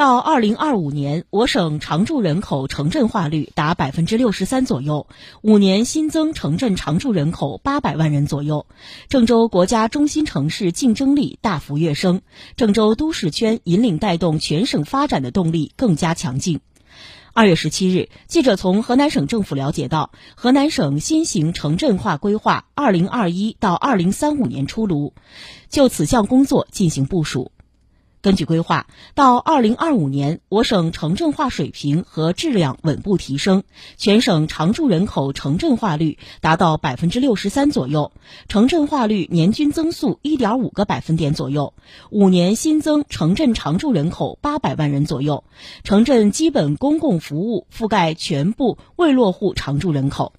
到二零二五年，我省常住人口城镇化率达百分之六十三左右，五年新增城镇常住人口八百万人左右。郑州国家中心城市竞争力大幅跃升，郑州都市圈引领带动全省发展的动力更加强劲。二月十七日，记者从河南省政府了解到，河南省新型城镇化规划二零二一到二零三五年出炉，就此项工作进行部署。根据规划，到二零二五年，我省城镇化水平和质量稳步提升，全省常住人口城镇化率达到百分之六十三左右，城镇化率年均增速一点五个百分点左右，五年新增城镇常住人口八百万人左右，城镇基本公共服务覆盖全部未落户常住人口。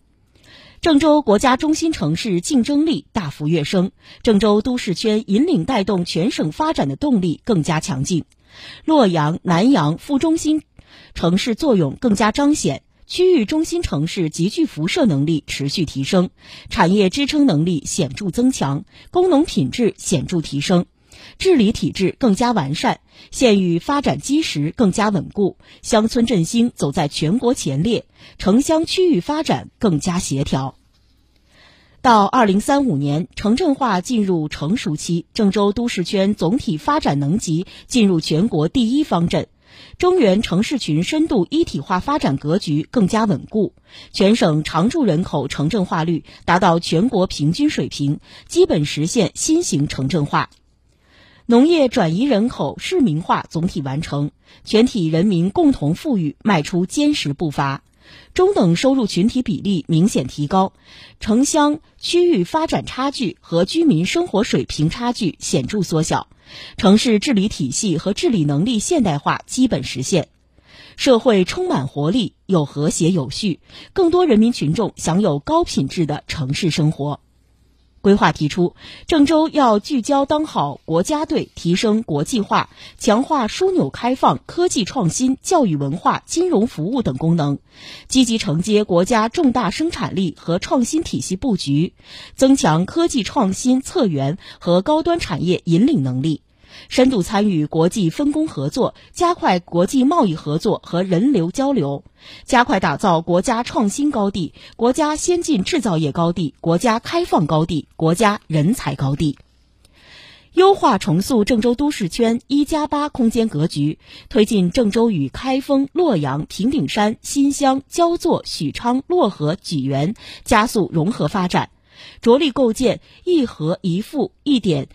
郑州国家中心城市竞争力大幅跃升，郑州都市圈引领带动全省发展的动力更加强劲，洛阳、南阳副中心城市作用更加彰显，区域中心城市集聚辐射能力持续提升，产业支撑能力显著增强，工农品质显著提升，治理体制更加完善，县域发展基石更加稳固，乡村振兴走在全国前列，城乡区域发展更加协调。到二零三五年，城镇化进入成熟期，郑州都市圈总体发展能级进入全国第一方阵，中原城市群深度一体化发展格局更加稳固，全省常住人口城镇化率达到全国平均水平，基本实现新型城镇化，农业转移人口市民化总体完成，全体人民共同富裕迈出坚实步伐。中等收入群体比例明显提高，城乡区域发展差距和居民生活水平差距显著缩小，城市治理体系和治理能力现代化基本实现，社会充满活力，有和谐有序，更多人民群众享有高品质的城市生活。规划提出，郑州要聚焦当好国家队，提升国际化，强化枢纽开放、科技创新、教育文化、金融服务等功能，积极承接国家重大生产力和创新体系布局，增强科技创新策源和高端产业引领能力。深度参与国际分工合作，加快国际贸易合作和人流交流，加快打造国家创新高地、国家先进制造业高地、国家开放高地、国家人才高地。优化重塑郑州都市圈“一加八”空间格局，推进郑州与开封、洛阳、平顶山、新乡、焦作、许昌、漯河、济源加速融合发展，着力构建“一核一富一点”。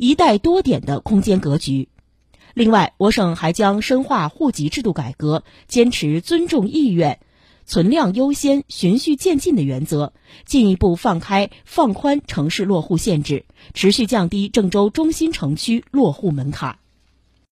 一带多点的空间格局。另外，我省还将深化户籍制度改革，坚持尊重意愿、存量优先、循序渐进的原则，进一步放开放宽城市落户限制，持续降低郑州中心城区落户门槛。